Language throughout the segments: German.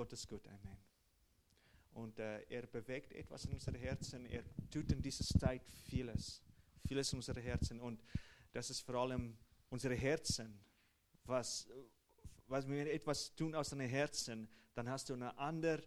Gott ist gut, Amen. Und äh, er bewegt etwas in unseren Herzen. Er tut in dieser Zeit vieles. Vieles in unseren Herzen. Und das ist vor allem unsere Herzen. Was, was wir etwas tun aus deinem Herzen, dann hast du eine andere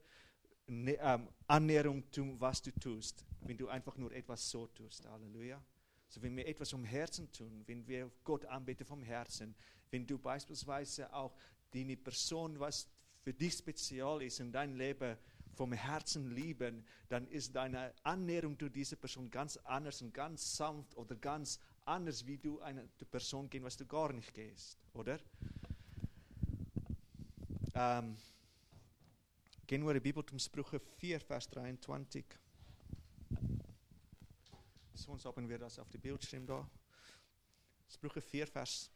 ne, ähm, Annäherung zu was du tust, wenn du einfach nur etwas so tust. Halleluja. So, wenn wir etwas vom Herzen tun, wenn wir Gott anbeten vom Herzen, wenn du beispielsweise auch die Person, was für dich speziell ist in deinem Leben, vom Herzen lieben, dann ist deine Annäherung zu dieser Person ganz anders und ganz sanft oder ganz anders, wie du eine Person gehen, was du gar nicht gehst, oder? Ähm, gehen wir in die Bibel zum Sprüche 4, Vers 23. Sonst haben wir das auf dem Bildschirm da. Sprüche 4, Vers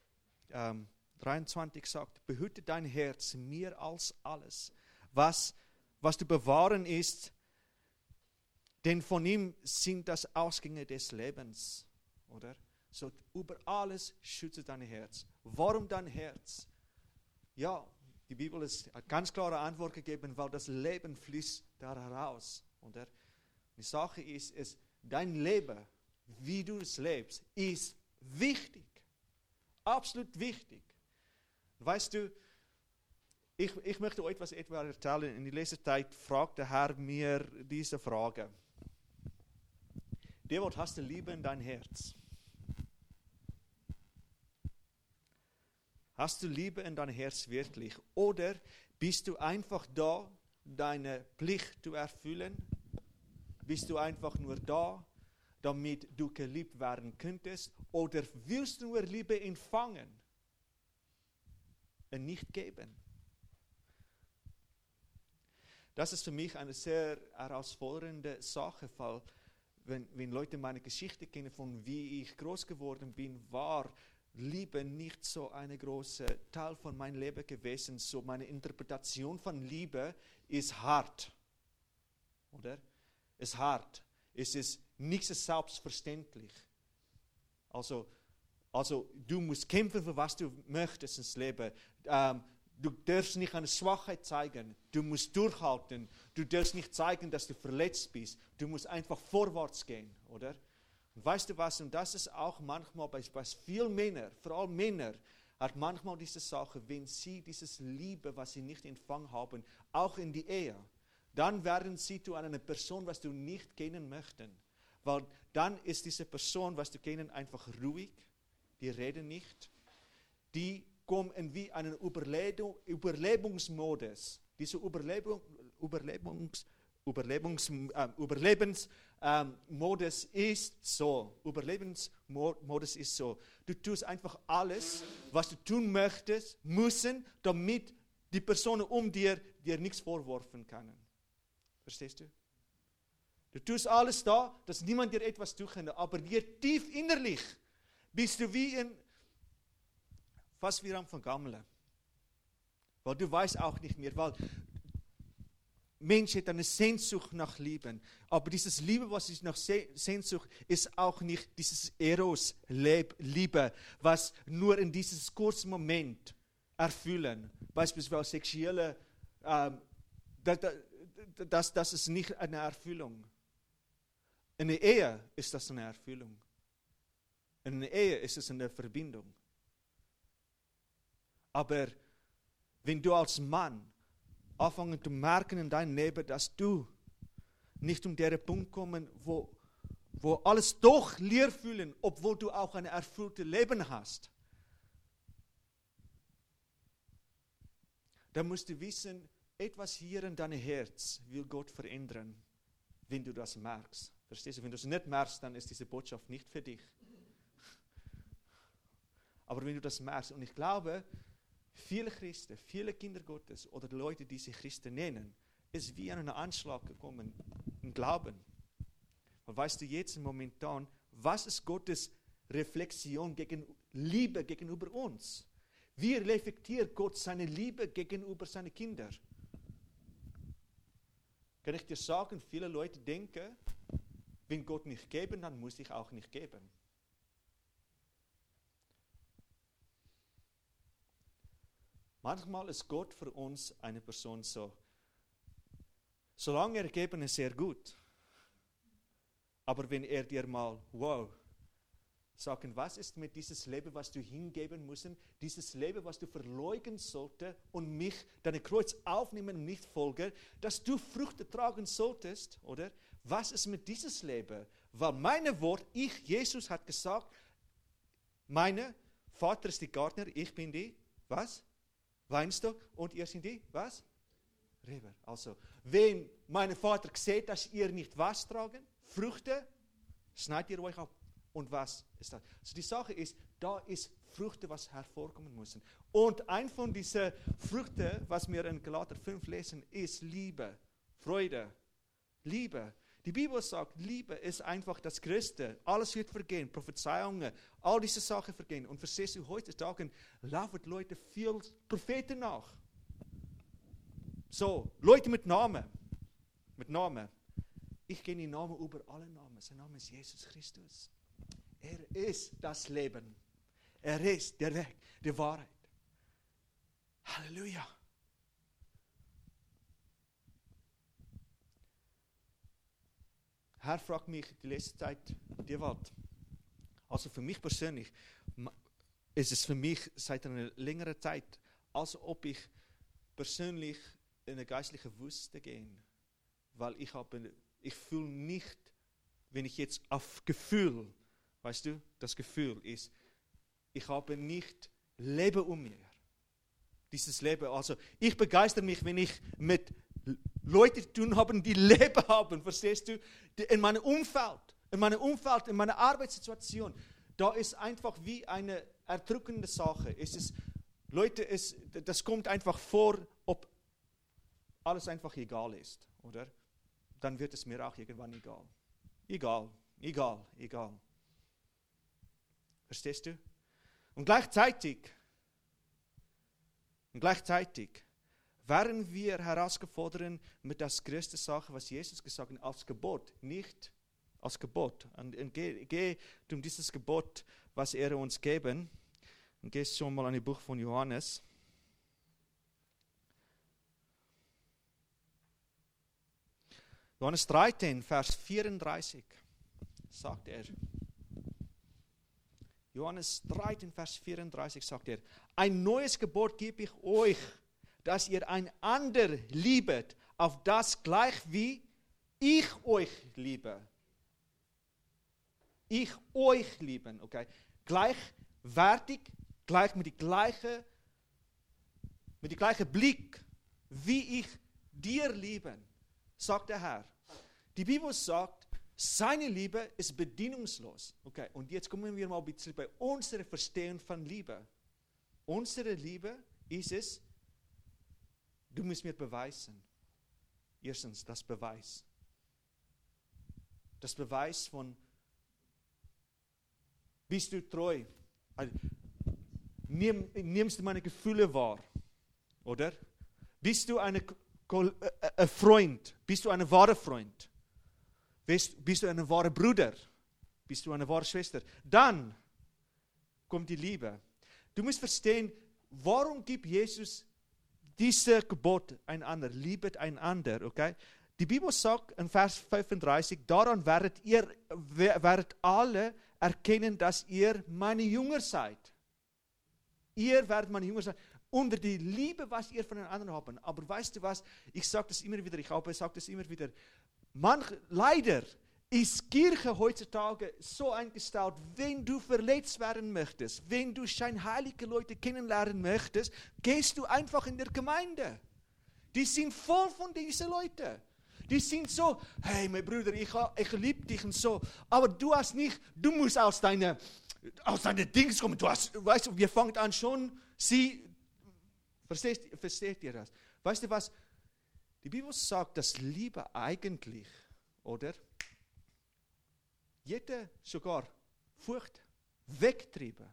ähm, 23 sagt, behüte dein Herz mehr als alles, was was du bewahren ist, denn von ihm sind das Ausgänge des Lebens, oder? So über alles schütze dein Herz. Warum dein Herz? Ja, die Bibel ist, hat ganz klare Antwort gegeben, weil das Leben fließt da heraus, oder? Die Sache ist, ist, dein Leben, wie du es lebst, ist wichtig. Absolut wichtig. Weißt du, ich, ich möchte euch etwas etwa erzählen. In letzter Zeit fragt der Herr mir diese Frage. Devot, hast du Liebe in dein Herz? Hast du Liebe in dein Herz wirklich? Oder bist du einfach da, deine Pflicht zu erfüllen? Bist du einfach nur da, damit du geliebt werden könntest? Oder willst du nur Liebe empfangen nicht geben? Das ist für mich eine sehr herausfordernde Sache, weil wenn, wenn Leute meine Geschichte kennen, von wie ich groß geworden bin, war Liebe nicht so ein großer Teil von meinem Leben gewesen. So meine Interpretation von Liebe ist hart, oder? Es ist hart. Es ist nicht so selbstverständlich. Also, also du musst kämpfen für was du möchtest ins Leben. Ähm, Du darfst nicht eine Schwachheit zeigen. Du musst durchhalten. Du darfst nicht zeigen, dass du verletzt bist. Du musst einfach vorwärts gehen, oder? Und weißt du was? Und das ist auch manchmal bei, bei vielen Männern, vor allem Männer, hat manchmal diese Sache, wenn sie dieses Liebe, was sie nicht empfangen haben, auch in die Ehe, dann werden sie zu einer Person, was du nicht kennen möchten. Weil dann ist diese Person, was du kennen, einfach ruhig, die reden nicht, die kommen wie einen Überlebung, Überlebungsmodus. Dieser Überlebung, Überlebungs, Überlebungs, äh, Überlebensmodus ähm, ist so. Überlebensmodus ist so. Du tust einfach alles, was du tun möchtest, müssen, damit die Personen um dir dir nichts vorwerfen können. Verstehst du? Du tust alles da, dass niemand dir etwas tun kann, aber dir tief innerlich bist du wie ein fast wie am Vergammeln. Weil du weißt auch nicht mehr, weil Mensch hat eine Sehnsucht nach Lieben. Aber dieses Liebe, was ich nach Sehnsucht, ist auch nicht dieses Eros-Liebe, was nur in dieses kurzen Moment erfüllen. Beispielsweise sexuelle, ähm, das, das, das ist nicht eine Erfüllung. In der Ehe ist das eine Erfüllung. In der Ehe ist es eine Verbindung. Aber wenn du als Mann anfangen zu merken in deinem Leben, dass du nicht um den Punkt kommen, wo, wo alles doch leer fühlen, obwohl du auch ein erfülltes Leben hast, dann musst du wissen, etwas hier in deinem Herz will Gott verändern, wenn du das merkst. Verstehst du? Wenn du es nicht merkst, dann ist diese Botschaft nicht für dich. Aber wenn du das merkst, und ich glaube, Viele Christen, viele Kinder Gottes oder Leute, die sich Christen nennen, ist wie an einen Anschlag gekommen im Glauben. Und weißt du jetzt momentan, was ist Gottes Reflexion gegen Liebe gegenüber uns? Wie reflektiert Gott seine Liebe gegenüber seinen Kindern? Kann ich dir sagen, viele Leute denken, wenn Gott nicht geben, dann muss ich auch nicht geben. Manchmal ist Gott für uns eine Person so, Solange ergeben ist sehr gut. Aber wenn er dir mal, wow, sagen, was ist mit dieses Leben, was du hingeben musst, dieses Leben, was du verleugnen sollte und mich, deine Kreuz aufnehmen nicht folgen, dass du Früchte tragen solltest, oder? Was ist mit dieses Leben? Weil meine Wort, ich, Jesus, hat gesagt, meine Vater ist die Gärtner, ich bin die, was? Weinstock und ihr sind die, was? Reber. Also, wenn mein Vater sieht, dass ihr nicht was tragen, Früchte, schneidet ihr euch ab. Und was ist das? Also die Sache ist, da ist Früchte, was hervorkommen müssen. Und ein von diesen Früchten, was wir in Galater 5 lesen, ist Liebe, Freude, Liebe. Die Bibel sagt, Liebe ist einfach das Größte. Alles wird vergehen, Prophezeiungen, all diese Sachen vergehen. Und verstehst du, heutzutage laufen Leute viel Propheten nach. So, Leute mit Namen. Mit Namen. Ich kenne den Namen über alle Namen. Sein Name ist Jesus Christus. Er ist das Leben. Er ist der Weg, die Wahrheit. Halleluja. Herr fragt mich die letzte Zeit, die was? Also für mich persönlich ist es für mich seit einer längeren Zeit, als ob ich persönlich in eine geistliche Wüste gehe. Weil ich habe, ich fühle nicht, wenn ich jetzt auf Gefühl, weißt du, das Gefühl ist, ich habe nicht Leben um mir. Dieses Leben, also ich begeister mich, wenn ich mit Leute tun haben, die Leben haben, verstehst du? In meinem Umfeld, in meinem Umfeld, in meiner Arbeitssituation, da ist einfach wie eine erdrückende Sache. Es ist, Leute, es, das kommt einfach vor, ob alles einfach egal ist, oder? Dann wird es mir auch irgendwann egal. Egal, egal, egal. Verstehst du? Und gleichzeitig, und gleichzeitig werden wir herausgefordert mit der größten Sache, was Jesus gesagt hat, als Gebot, nicht als Gebot. Und, und geh, geh um dieses Gebot, was er uns geben. Und gehst schon mal an das Buch von Johannes. Johannes 13, Vers 34 sagt er. Johannes 13, Vers 34 sagt er, ein neues Gebot gebe ich euch, dass ihr einander liebet, auf das gleich wie ich euch liebe. Ich euch lieben, okay? Gleichwertig, gleich mit dem gleichen, mit dem gleichen Blick, wie ich dir lieben, sagt der Herr. Die Bibel sagt, seine Liebe ist bedienungslos. Okay, und jetzt kommen wir mal ein bisschen bei unserem Verstehen von Liebe. Unsere Liebe ist es, Du musst mir beweisen. Erstens, das Beweis. Das Beweis von, bist du treu? Also, nimm, nimmst du meine Gefühle wahr? Oder? Bist du eine, ein äh, äh, Freund? Bist du ein wahrer Freund? Bist, bist du ein wahrer Bruder? Bist du eine wahre Schwester? Dann kommt die Liebe. Du musst verstehen, warum gibt Jesus diese Gebot einander, liebet einander, okay? Die Bibel sagt in Vers 35, daran werdet ihr, werdet alle erkennen, dass ihr meine Jünger seid. Ihr werdet meine Jünger sein. Unter die Liebe, was ihr voneinander habt. Aber weißt du was? Ich sage das immer wieder, ich habe sage das immer wieder. Manch, leider ist Kirche heutzutage so eingestellt, wenn du verletzt werden möchtest, wenn du scheinheilige Leute kennenlernen möchtest, gehst du einfach in der Gemeinde. Die sind voll von diesen Leuten. Die sind so, hey, mein Bruder, ich, ich liebe dich und so, aber du hast nicht, du musst aus deiner, aus deiner Dings kommen. Du hast, weißt du, wir fangen an schon, sie, versteht, versteht ihr das? Weißt du was? Die Bibel sagt, dass Liebe eigentlich, oder? Jeder sogar Furcht wegtrieben.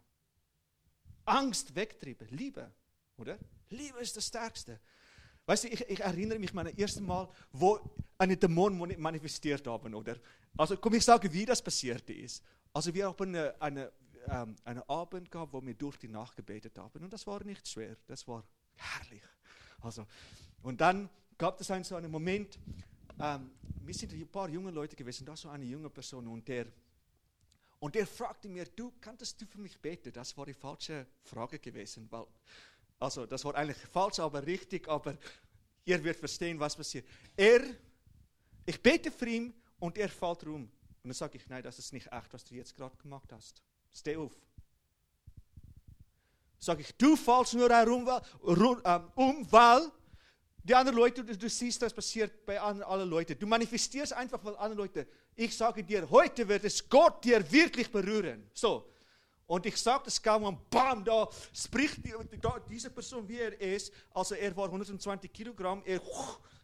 Angst wegtrieben. Liebe, oder? Liebe ist das Stärkste. Weißt du, ich, ich erinnere mich an das erste Mal, wo eine Dämon manifestiert haben, oder? Also, komm ich sage, wie das passiert ist. Also, wir haben eine, eine, ähm, einen Abend gehabt, wo wir durch die Nacht gebetet haben. Und das war nicht schwer, das war herrlich. Also, und dann gab es einen, so einen Moment, ähm, wir sind ein paar junge Leute gewesen, da so eine junge Person und der, und der fragte mir, du, kannst du für mich beten? Das war die falsche Frage gewesen, weil, also das war eigentlich falsch, aber richtig, aber ihr werdet verstehen, was passiert. Er, ich bete für ihn und er fällt rum. Und dann sage ich, nein, das ist nicht echt, was du jetzt gerade gemacht hast. Steh auf. Sag ich, du fallst nur herum, um, weil die anderen Leute, du, du siehst, das passiert bei allen Leuten. Du manifestierst einfach, weil andere Leute, ich sage dir, heute wird es Gott dir wirklich berühren. So. Und ich sage das kaum und bam, da spricht die, da, diese Person, wie er ist. Also er war 120 Kilogramm, er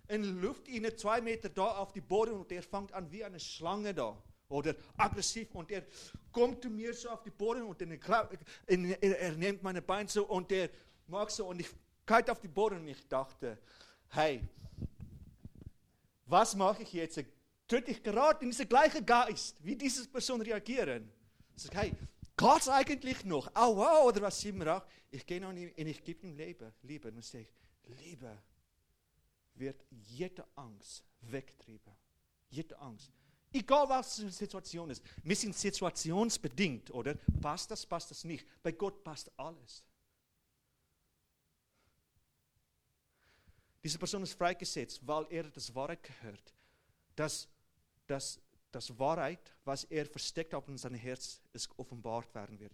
in Luft, in zwei Meter da auf die Boden und er fängt an wie eine Schlange da oder aggressiv und er kommt zu mir so auf die Boden und er, er nimmt meine Beine so und er mag so und ich kite auf die Boden und ich dachte, hey, was mache ich jetzt? Könnte ich gerade in diesen gleichen Geist, wie diese Person reagieren? Ich hey, geht es eigentlich noch? Wow, oder was immer auch. Ich gehe noch und ich gebe ihm Liebe, Liebe. Und sage Liebe wird jede Angst wegtrieben. Jede Angst. Egal was die Situation ist. Wir sind situationsbedingt, oder? Passt das, passt das nicht. Bei Gott passt alles. Diese Person ist freigesetzt, weil er das Wahrheit gehört. Dass das, das Wahrheit, was er versteckt hat in seinem Herz, ist offenbart werden wird.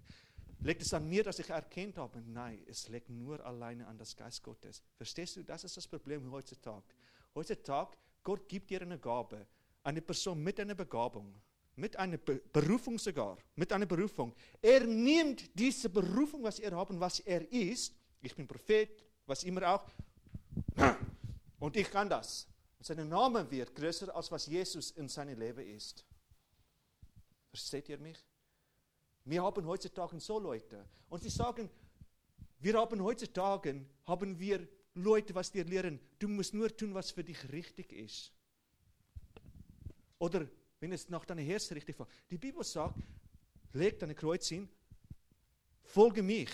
Legt es an mir, dass ich erkennt habe? Nein, es liegt nur alleine an das Geist Gottes. Verstehst du? Das ist das Problem heutzutage. Heutzutage, Gott gibt dir eine Gabe eine Person mit einer Begabung, mit einer Be Berufung sogar, mit einer Berufung. Er nimmt diese Berufung, was er hat und was er ist, ich bin Prophet, was immer auch, und ich kann das. Sein Name wird größer, als was Jesus in seinem Leben ist. Versteht ihr mich? Wir haben heutzutage so Leute. Und sie sagen, wir haben heutzutage, haben wir Leute, was dir lehren, du musst nur tun, was für dich richtig ist. Oder wenn es nach deinem Herzen richtig war. Die Bibel sagt, leg dein Kreuz hin, folge mich,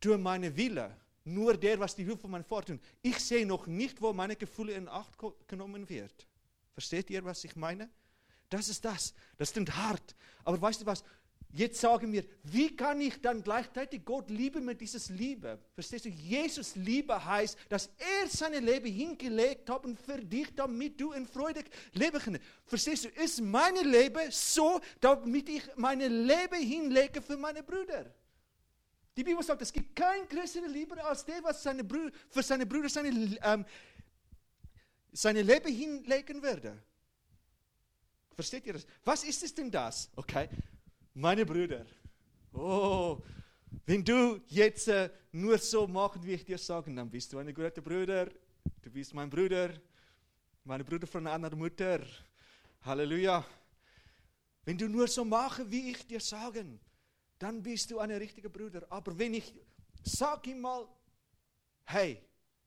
tue meine Wille, nur der, was die Hilfe von meinem Vater tun. Ich sehe noch nicht, wo meine Gefühle in Acht genommen wird. Versteht ihr, was ich meine? Das ist das. Das klingt hart. Aber weißt du was? Jetzt sagen wir, wie kann ich dann gleichzeitig Gott lieben mit dieses Liebe? Verstehst du? Jesus Liebe heißt, dass er sein Leben hingelegt hat für dich, damit du in Freude leben kannst. Verstehst du? Ist mein Leben so, damit ich mein Leben hinlege für meine Brüder? Die Bibel sagt, es gibt kein größere Liebe als der, was seine Brüder, für seine Brüder seine, ähm, seine Leben hinlegen würde. Versteht ihr das? Was ist es denn das? Okay meine Brüder, oh, wenn du jetzt äh, nur so machst, wie ich dir sage, dann bist du ein guter Bruder. Du bist mein Bruder, meine Bruder von einer Mutter. Halleluja. Wenn du nur so machst, wie ich dir sage, dann bist du ein richtiger Bruder. Aber wenn ich sag ihm mal, hey,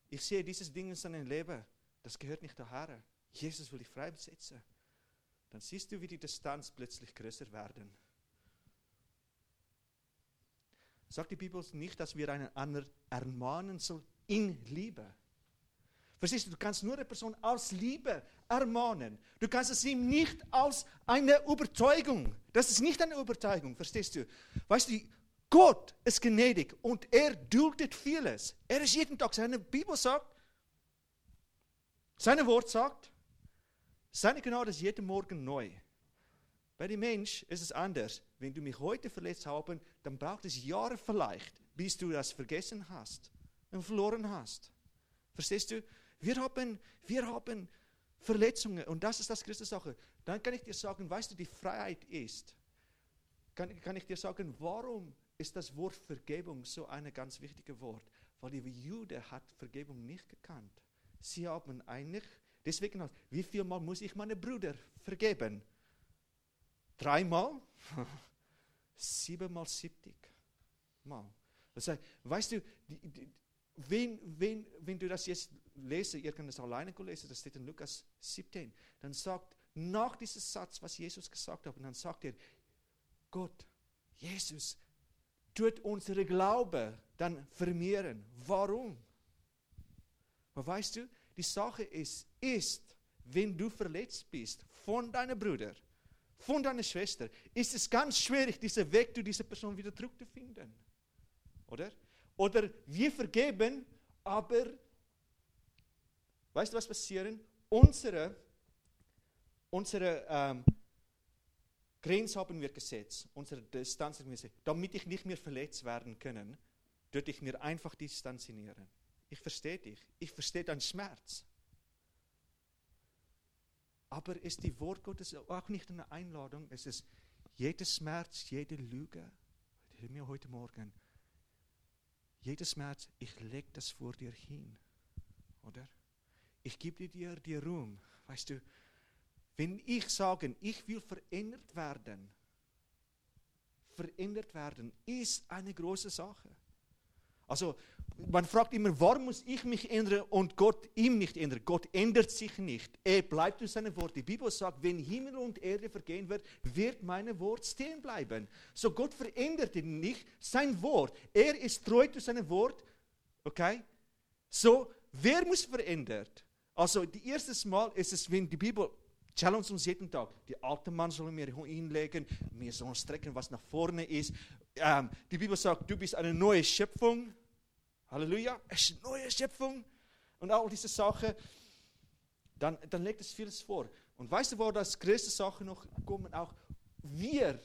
ich sehe dieses Ding in seinem Leben, das gehört nicht daher. Jesus will dich freisetzen. Dann siehst du, wie die Distanz plötzlich größer werden. Sagt die Bibel nicht, dass wir einen anderen ermahnen sollen in Liebe? Verstehst du, du kannst nur eine Person aus Liebe ermahnen. Du kannst es ihm nicht aus einer Überzeugung. Das ist nicht eine Überzeugung, verstehst du? Weißt du, Gott ist gnädig und er duldet vieles. Er ist jeden Tag, seine Bibel sagt, seine Wort sagt, seine Gnade ist jeden Morgen neu. Bei dem Mensch ist es anders. Wenn du mich heute verletzt haben, dann braucht es Jahre vielleicht, bis du das vergessen hast und verloren hast. Verstehst du? Wir haben, wir haben Verletzungen und das ist das größte Sache. Dann kann ich dir sagen, weißt du, die Freiheit ist, kann, kann ich dir sagen, warum ist das Wort Vergebung so ein ganz wichtiges Wort? Weil die Jude hat Vergebung nicht gekannt. Sie haben eigentlich, deswegen, wie viel Mal muss ich meine Brüder vergeben? Dreimal? Siebenmal siebzig Mal. Das heißt, weißt du, die, die, wenn, wenn, wenn du das jetzt lese, ihr könnt es alleine lesen, das steht in Lukas 17, dann sagt, nach diesem Satz, was Jesus gesagt hat, und dann sagt er, Gott, Jesus, tut unsere Glaube dann vermehren. Warum? Aber weißt du, die Sache ist, ist, wenn du verletzt bist von deinem Bruder, von deiner Schwester, ist es ganz schwierig, diesen Weg zu dieser Person wieder zurückzufinden. Oder? Oder wir vergeben, aber weißt du, was passiert? Unsere, unsere ähm, Grenze haben wir gesetzt, unsere Distanz haben wir gesetzt, damit ich nicht mehr verletzt werden kann, würde ich mir einfach distanzieren. Ich verstehe dich, ich verstehe deinen Schmerz. Aber ist die Wort Gottes auch nicht eine Einladung? Es ist jeder Schmerz, jede Lüge. Hör mir heute Morgen. Jeder Schmerz, ich lege das vor dir hin. Oder? Ich gebe dir die Ruhm. Weißt du, wenn ich sage, ich will verändert werden, verändert werden, ist eine große Sache. Also man fragt immer, warum muss ich mich ändern und Gott ihm nicht ändern? Gott ändert sich nicht. Er bleibt zu seinem Wort. Die Bibel sagt, wenn Himmel und Erde vergehen wird, wird mein Wort stehen bleiben. So Gott verändert nicht, sein Wort. Er ist treu zu seinem Wort. Okay? So, wer muss verändert? Also, die erste Mal ist es, wenn die Bibel challenge uns jeden Tag. Die alten Mann sollen wir hinlegen, wir sollen strecken, was nach vorne ist. Ähm, die Bibel sagt, du bist eine neue Schöpfung. Halleluja, es ist eine neue Schöpfung. Und all diese Sachen, dann, dann legt es vieles vor. Und weißt du, wo das größte Sache noch kommen? Auch wir.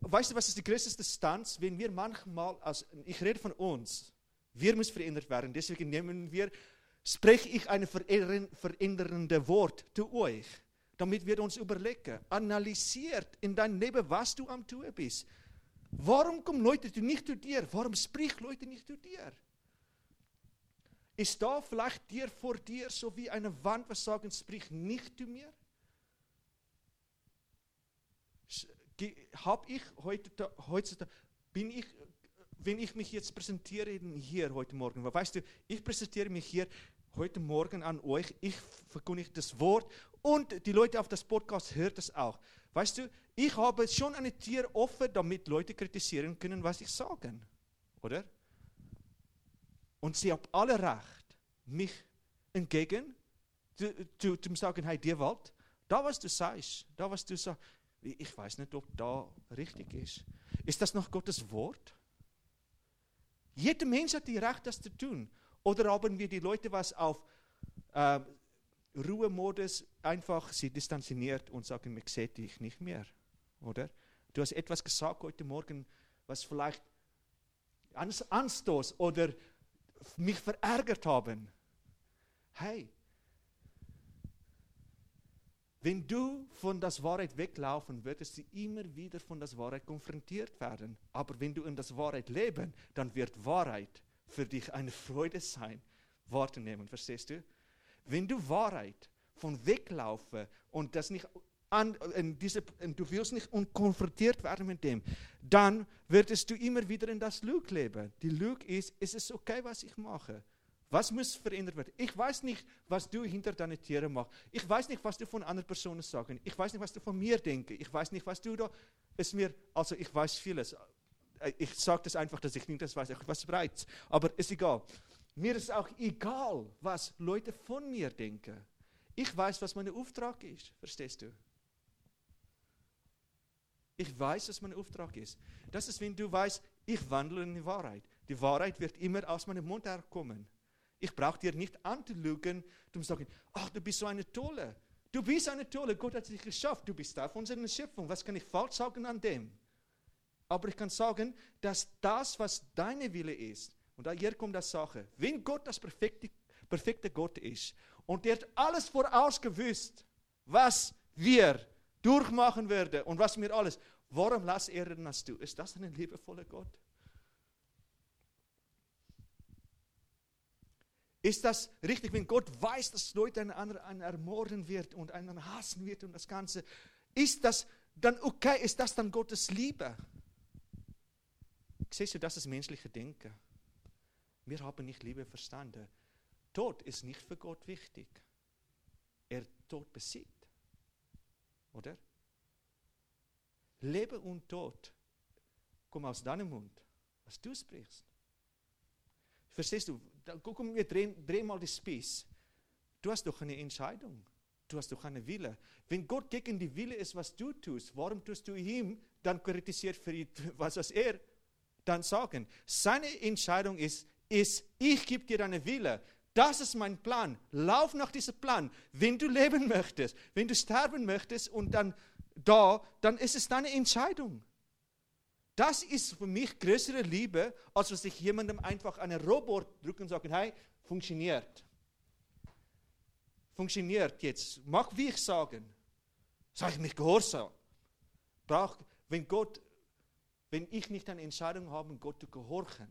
Weißt du, was ist die größte Distanz, wenn wir manchmal, also ich rede von uns, wir müssen verändert werden. Deswegen nehmen wir, spreche ich ein veränderndes Wort zu euch, damit wir uns überlegen, analysiert in deinem Leben, was du am tun bist. Warum kommen Leute nicht zu dir? Warum sprechen Leute nicht zu dir? Ist da vielleicht dir vor dir so wie eine Wand, was sagen, sprich nicht zu mir? Habe ich heute, heutzutage, bin ich, wenn ich mich jetzt präsentiere hier heute Morgen, weißt du, ich präsentiere mich hier heute Morgen an euch, ich verkündige das Wort und die Leute auf das Podcast hören das auch. Weißt du, ich habe schon eine Tür offen, damit Leute kritisieren können, was ich sage. Oder? Und sie haben alle Recht, mich entgegen zu, zu, zu sagen, hey, dir Wald, da was du sagst, da was du sagst, ich weiß nicht, ob da richtig ist. Ist das noch Gottes Wort? Jeder Mensch hat die Recht, das zu tun. Oder haben wir die Leute, was auf äh, Ruhemodus einfach sie distanziert und sagen, ich sehe dich nicht mehr, oder? Du hast etwas gesagt heute Morgen, was vielleicht Anstoß oder mich verärgert haben. Hey, wenn du von der Wahrheit weglaufen, würdest du immer wieder von der Wahrheit konfrontiert werden. Aber wenn du in der Wahrheit leben, dann wird Wahrheit für dich eine Freude sein, wahrzunehmen. Verstehst du? Wenn du Wahrheit von weglaufen und das nicht an, diese, du willst nicht konfrontiert werden mit dem, dann würdest du immer wieder in das Lüge leben. Die Lüge ist, ist es okay, was ich mache? Was muss verändert werden? Ich weiß nicht, was du hinter deinen Tieren machst. Ich weiß nicht, was du von anderen Personen sagen. Ich weiß nicht, was du von mir denkst. Ich weiß nicht, was du da. Es mir, also ich weiß vieles. Ich sage das einfach, dass ich nicht das weiß. Weiß bereits. Aber ist egal. Mir ist auch egal, was Leute von mir denken. Ich weiß, was mein Auftrag ist. Verstehst du? Ich weiß, was mein Auftrag ist. Das ist, wenn du weißt, ich wandle in die Wahrheit. Die Wahrheit wird immer aus meinem Mund herkommen. Ich brauche dir nicht anzulügen, um zu sagen, ach, du bist so eine Tolle. Du bist eine Tolle, Gott hat dich geschafft, du bist da von seiner Schöpfung. Was kann ich falsch sagen an dem? Aber ich kann sagen, dass das, was deine Wille ist, und hier kommt das Sache, wenn Gott das perfekte, perfekte Gott ist und er hat alles vorausgewusst, was wir durchmachen werden und was mir alles. Warum lass er das du? Ist das ein liebevoller Gott? Ist das richtig, wenn Gott weiß, dass Leute einen anderen ermorden wird und einen hassen wird und das Ganze? Ist das dann okay? Ist das dann Gottes Liebe? Siehst du, das ist menschliche Denken. Wir haben nicht Liebe verstanden. Tod ist nicht für Gott wichtig. Er Tod besiegt. Oder? Leben und Tod kommen aus deinem Mund, was du sprichst. Verstehst du? Guck, wir drehen, drehen mal die Spieß. Du hast doch eine Entscheidung. du hast doch einen Wille. Wenn Gott gegen die Wille ist, was du tust, warum tust du ihm dann kritisiert für ihn, was, was er dann sagen? Seine Entscheidung ist, ist ich gebe dir deinen Wille. Das ist mein Plan. Lauf nach diesem Plan. Wenn du leben möchtest, wenn du sterben möchtest und dann da, dann ist es deine Entscheidung. Das ist für mich größere Liebe, als wenn ich jemandem einfach einen Robot drücke und sage, hey, funktioniert. Funktioniert jetzt. Mach, wie ich sage. Sage ich mich gehorsam. Brauch, wenn Gott, wenn ich nicht eine Entscheidung habe, Gott zu gehorchen,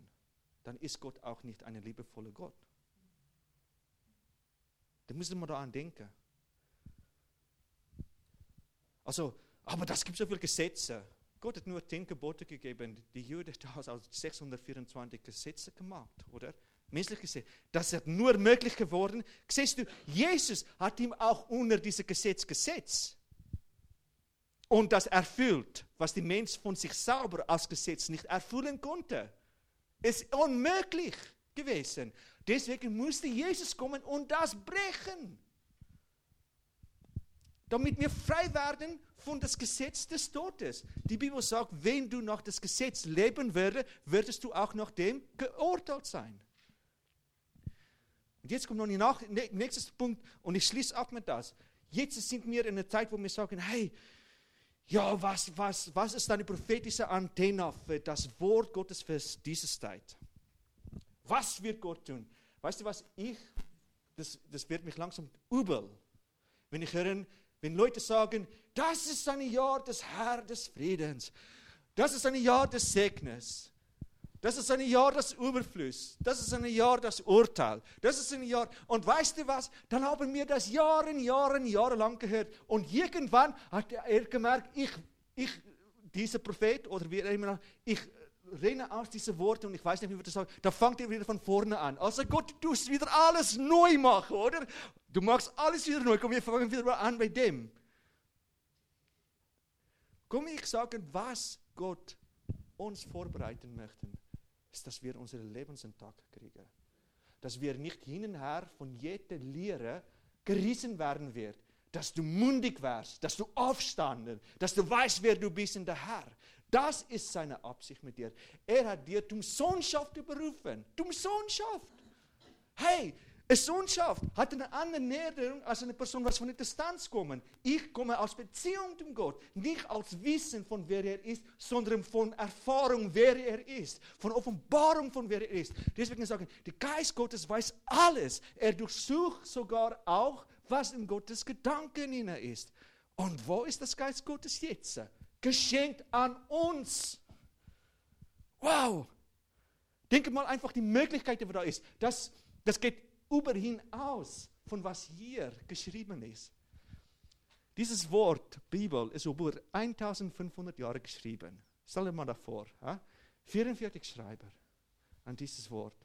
dann ist Gott auch nicht ein liebevoller Gott. Da müssen wir daran denken. Also, aber das gibt so viele Gesetze. Gott hat nur zehn Gebote gegeben. Die Juden haben aus 624 Gesetze gemacht, oder? Menschlich gesehen. Das ist nur möglich geworden. Siehst du, Jesus hat ihm auch unter dieses Gesetz gesetzt. Und das erfüllt, was die Mensch von sich selber als Gesetz nicht erfüllen konnte. Es ist unmöglich gewesen. Deswegen musste Jesus kommen und das brechen. Damit wir frei werden von das Gesetz des Todes. Die Bibel sagt, wenn du nach das Gesetz leben würdest, würdest du auch nach dem geurteilt sein. Und jetzt kommt noch der ne, nächste Punkt und ich schließe ab mit das. Jetzt sind wir in einer Zeit, wo wir sagen, hey, ja, was, was, was ist deine prophetische Antenne für das Wort Gottes für diese Zeit? Was wird Gott tun? Weißt du was, ich, das, das wird mich langsam übel, wenn ich höre, wenn Leute sagen, das ist ein Jahr des Herrn des Friedens, das ist ein Jahr des Segnes, das ist ein Jahr des Überflusses, das ist ein Jahr des Urteils, das ist ein Jahr, und weißt du was, dann haben wir das Jahre, Jahre, Jahre lang gehört und irgendwann hat er gemerkt, ich, ich, dieser Prophet oder wie immer, ich renne aus diesen Worten und ich weiß nicht, wie wir das sagen, da fängt er wieder von vorne an. Also Gott, du tust wieder alles neu machen, oder? Du machst alles wieder neu. Komm, wir fangen wieder an bei dem. Komm, ich sage, was Gott uns vorbereiten möchte, ist, dass wir unseren Lebenstag kriegen. Dass wir nicht hin und her von jeder Lehre gerissen werden wird. Dass du mundig wärst, dass du aufstanden, dass du weißt, wer du bist in der Herr. Das ist seine Absicht mit dir. Er hat dir zum Sohnschaft berufen. Zum Sohnschaft. Hey, eine Sohnschaft hat eine andere Näherung als eine Person, was von der Distanz kommt. Ich komme aus Beziehung zum Gott, nicht als Wissen von wer er ist, sondern von Erfahrung, wer er ist, von Offenbarung von wer er ist. Deswegen sagen, der Geist Gottes weiß alles. Er durchsucht sogar auch, was in Gottes Gedanken in er ist. Und wo ist das Geist Gottes jetzt? geschenkt an uns. Wow! Denke mal einfach die Möglichkeit, die da ist. Das, das geht über hinaus von was hier geschrieben ist. Dieses Wort Bibel ist über 1500 Jahre geschrieben. Stell dir mal davor. Ja? 44 Schreiber an dieses Wort.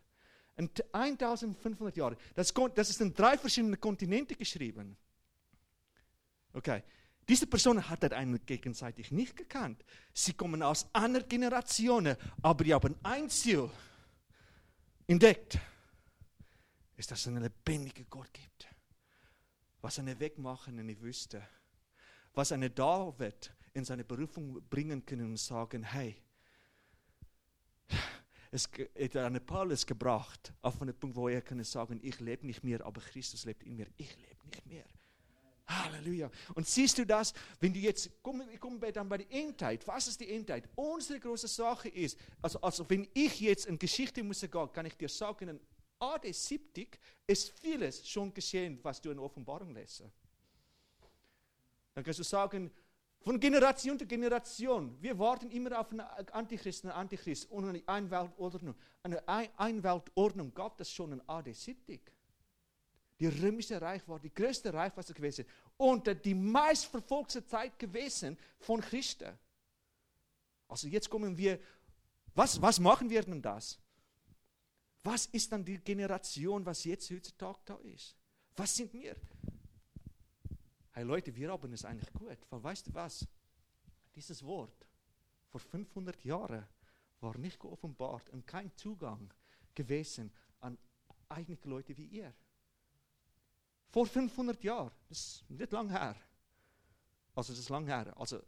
Und 1500 Jahre. Das, das ist in drei verschiedenen Kontinenten geschrieben. Okay. Diese Person hat das einen gegenseitig nicht gekannt. Sie kommen aus anderen Generationen, aber die haben ein Ziel entdeckt, ist, dass es einen lebendigen Gott gibt. Was eine wegmachen in die Wüste. Was eine David in seine Berufung bringen können und sagen, hey, es hat eine Paulus gebracht auf einen Punkt, wo er kann sagen, ich lebe nicht mehr, aber Christus lebt in mir. Ich lebe nicht mehr. Halleluja. Und siehst du das, wenn du jetzt, kommen wir kommen dann bei der Endheit. Was ist die Endheit? Unsere große Sache ist, also, also wenn ich jetzt in Geschichte muss gehen, kann ich dir sagen, in AD 70 ist vieles schon geschehen, was du in Offenbarung lässt. Dann kannst du sagen, von Generation zu Generation, wir warten immer auf einen Antichrist, einen Antichrist und eine Einweltordnung. Eine Einweltordnung gab es schon in AD 70. Die römische Reich war die größte Reich, was es gewesen und die meistverfolgte Zeit gewesen von Christen. Also jetzt kommen wir, was, was machen wir denn das? Was ist dann die Generation, was jetzt heutzutage da ist? Was sind wir? Hey Leute, wir haben es eigentlich gut, weil weißt du was? Dieses Wort vor 500 Jahren war nicht geoffenbart und kein Zugang gewesen an eigene Leute wie ihr. Vor 500 Jahren. Das ist nicht lang her. Also, das ist lang her. Also,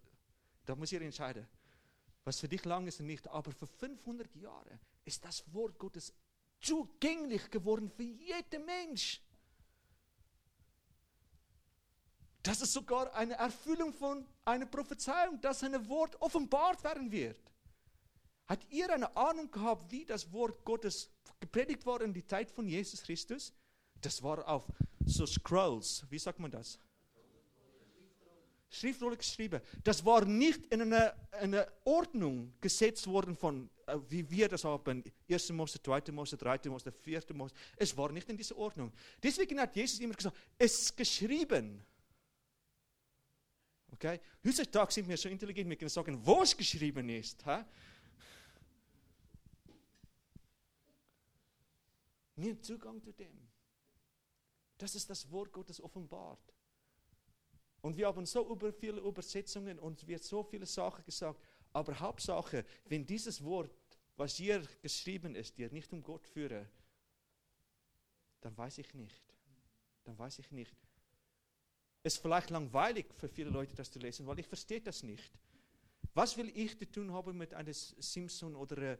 da muss ihr entscheiden, was für dich lang ist und nicht. Aber vor 500 Jahren ist das Wort Gottes zugänglich geworden für jeden Mensch. Das ist sogar eine Erfüllung von einer Prophezeiung, dass ein Wort offenbart werden wird. Hat ihr eine Ahnung gehabt, wie das Wort Gottes gepredigt wurde in die Zeit von Jesus Christus? Das war auf so Scrolls, wie sagt man das? Schriftrolle geschrieben. Das war nicht in einer eine Ordnung gesetzt worden von, wie wir das haben, 1. Mose, 2. Mose, 3. Mose, 4. Mose. Es war nicht in dieser Ordnung. Deswegen hat Jesus immer gesagt, es ist geschrieben. Okay? Heutzutage sind wir so intelligent, wir können sagen, wo es geschrieben ist. Ha? Wir haben Zugang zu dem. Das ist das Wort Gottes offenbart. Und wir haben so über viele Übersetzungen und wird so viele Sachen gesagt. Aber Hauptsache, wenn dieses Wort, was hier geschrieben ist, dir nicht um Gott führe, dann weiß ich nicht. Dann weiß ich nicht. Es ist vielleicht langweilig für viele Leute, das zu lesen, weil ich verstehe das nicht. Was will ich zu tun haben mit einem Simpson oder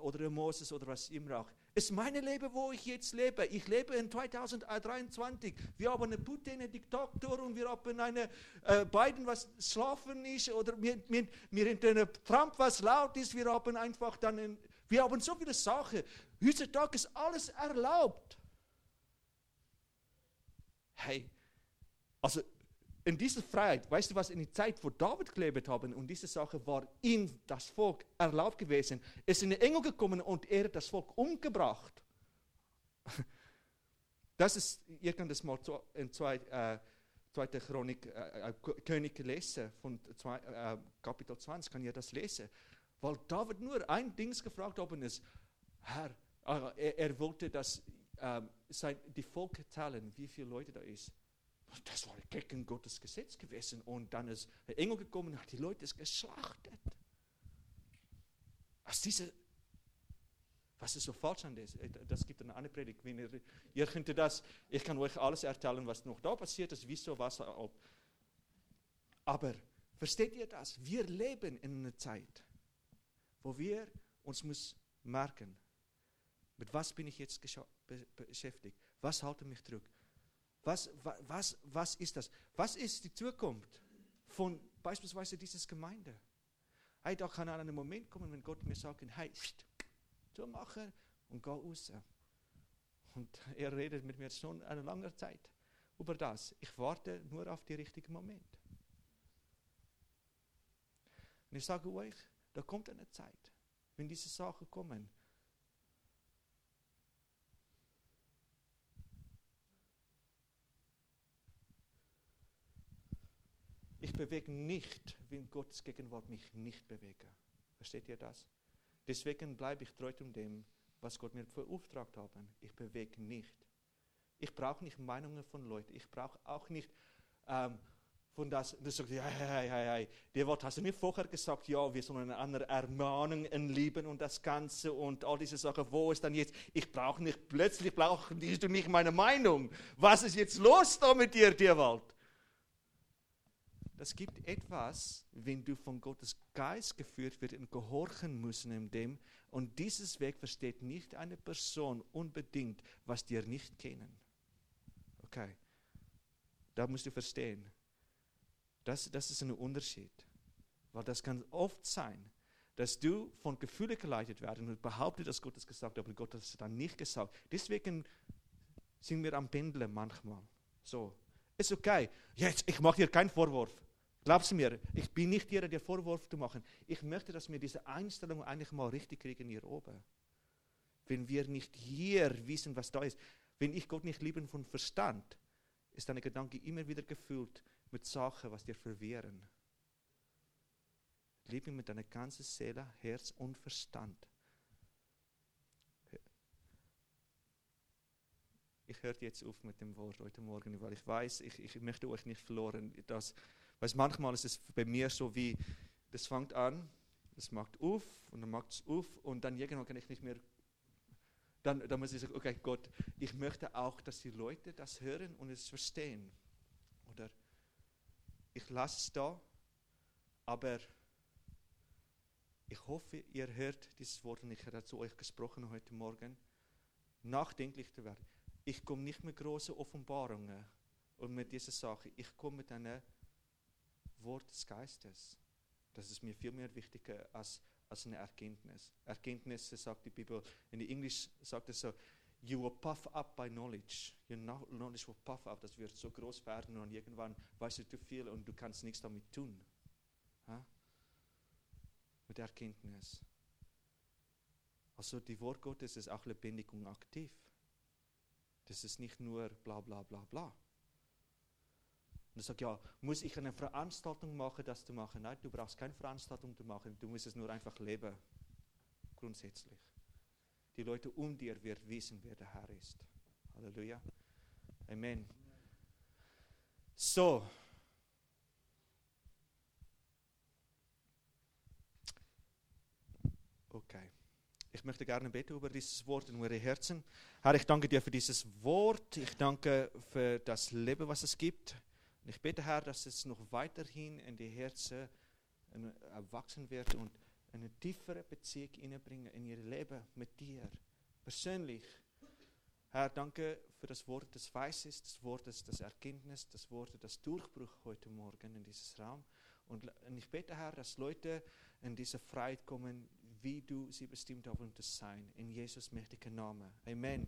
oder Moses oder was immer auch. Ist mein Leben, wo ich jetzt lebe. Ich lebe in 2023. Wir haben einen Putin, einen Diktator und wir haben einen äh, Biden, was schlafen ist oder wir, wir, wir haben Trump, was laut ist. Wir haben einfach dann, einen, wir haben so viele Sachen. Heutzutage ist alles erlaubt. Hey, also in dieser Freiheit, weißt du was, in der Zeit, wo David gelebt haben und diese Sache war in das Volk erlaubt gewesen, ist ein Engel gekommen und er hat das Volk umgebracht. Das ist, ihr könnt das mal in zwei, äh, zweite Chronik, äh, äh König lesen, von zwei, äh, Kapitel 20, kann ihr das lesen. Weil David nur ein Ding gefragt haben ist, Herr, äh, er, er, wollte, dass äh, sein, die Volk teilen, wie viele Leute da ist. Das war gegen Gottes Gesetz gewesen. Und dann ist der Engel gekommen und hat die Leute geschlachtet. Aus diese, was ist so falsch an das? Das gibt eine andere Predigt. Wenn ihr, ihr könnt das, ich kann euch alles erzählen, was noch da passiert ist, wieso, was. Ob. Aber versteht ihr das? Wir leben in einer Zeit, wo wir uns muss merken, mit was bin ich jetzt beschäftigt? Was halte mich zurück? Was, was, was ist das? Was ist die Zukunft von beispielsweise dieser Gemeinde? Hey, da kann ein Moment kommen, wenn Gott mir sagt, hey, so machen und geh raus. Und er redet mit mir schon eine lange Zeit über das. Ich warte nur auf den richtigen Moment. Und ich sage euch, da kommt eine Zeit, wenn diese Sachen kommen, bewege nicht, wenn Gottes Gegenwart mich nicht bewege. Versteht ihr das? Deswegen bleibe ich treu um dem, was Gott mir beauftragt hat. Ich bewege nicht. Ich brauche nicht Meinungen von Leuten. Ich brauche auch nicht ähm, von das, das sagt, ja, ja, ja, ja, der Wort hast du mir vorher gesagt, ja, wir sollen eine andere Ermahnung lieben und das Ganze und all diese Sachen, wo ist dann jetzt, ich brauche nicht, plötzlich brauchst du nicht meine Meinung. Was ist jetzt los da mit dir, Tierwald? Es gibt etwas, wenn du von Gottes Geist geführt wird und gehorchen müssen in dem. Und dieses Weg versteht nicht eine Person unbedingt, was dir nicht kennen. Okay, da musst du verstehen. Das, das ist ein Unterschied. Weil das kann oft sein, dass du von Gefühlen geleitet werden und behauptet, dass Gott es gesagt hat, aber Gott hat es dann nicht gesagt. Deswegen sind wir am Pendeln manchmal. So, ist okay. Jetzt, ich mache dir keinen Vorwurf. Glaubst mir, ich bin nicht hier, dir Vorwurf zu machen. Ich möchte, dass wir diese Einstellung eigentlich mal richtig kriegen hier oben. Wenn wir nicht hier wissen, was da ist, wenn ich Gott nicht liebe von Verstand, ist deine Gedanke immer wieder gefüllt mit Sachen, was dir verwehren. Liebe ihn mit deiner ganzen Seele, Herz und Verstand. Ich höre jetzt auf mit dem Wort heute Morgen, weil ich weiß, ich, ich möchte euch nicht verloren. Das, weil manchmal ist es bei mir so wie, das fängt an, das macht auf und dann macht es auf und dann irgendwann kann ich nicht mehr dann, dann muss ich sagen, okay Gott, ich möchte auch, dass die Leute das hören und es verstehen. Oder ich lasse es da, aber ich hoffe, ihr hört dieses Wort und ich habe zu euch gesprochen heute Morgen, nachdenklich zu werden. Ich komme nicht mit großen Offenbarungen und mit dieser Sache. Ich komme mit einem Wort des Geistes. Das ist mir viel mehr wichtiger als, als eine Erkenntnis. Erkenntnis, sagt die Bibel, in Englisch sagt es so, you will puff up by knowledge. Your knowledge will puff up. Das wird so groß werden und irgendwann weißt du zu viel und du kannst nichts damit tun. Ha? Mit Erkenntnis. Also die Wort Gottes ist auch lebendig und aktiv. Das ist nicht nur bla bla bla bla. Und er sagt, ja, muss ich eine Veranstaltung machen, das zu machen? Nein, du brauchst keine Veranstaltung zu machen, du musst es nur einfach leben. Grundsätzlich. Die Leute um dir werden wissen, wer der Herr ist. Halleluja. Amen. So. Okay. Ich möchte gerne beten über dieses Wort in eure Herzen. Herr, ich danke dir für dieses Wort. Ich danke für das Leben, was es gibt. Und ich bete, Herr, dass es noch weiterhin in die Herzen erwachsen wird und eine tiefere Beziehung hineinbringen in ihr Leben mit dir, persönlich. Herr, danke für das Wort des Weißes, das Wort des, Erkenntnis, das Wort des Durchbruch heute Morgen in dieses Raum. Und, und ich bete, Herr, dass Leute in diese Freiheit kommen, wie du sie bestimmt haben zu sein. In Jesus mächtigen Namen. Amen.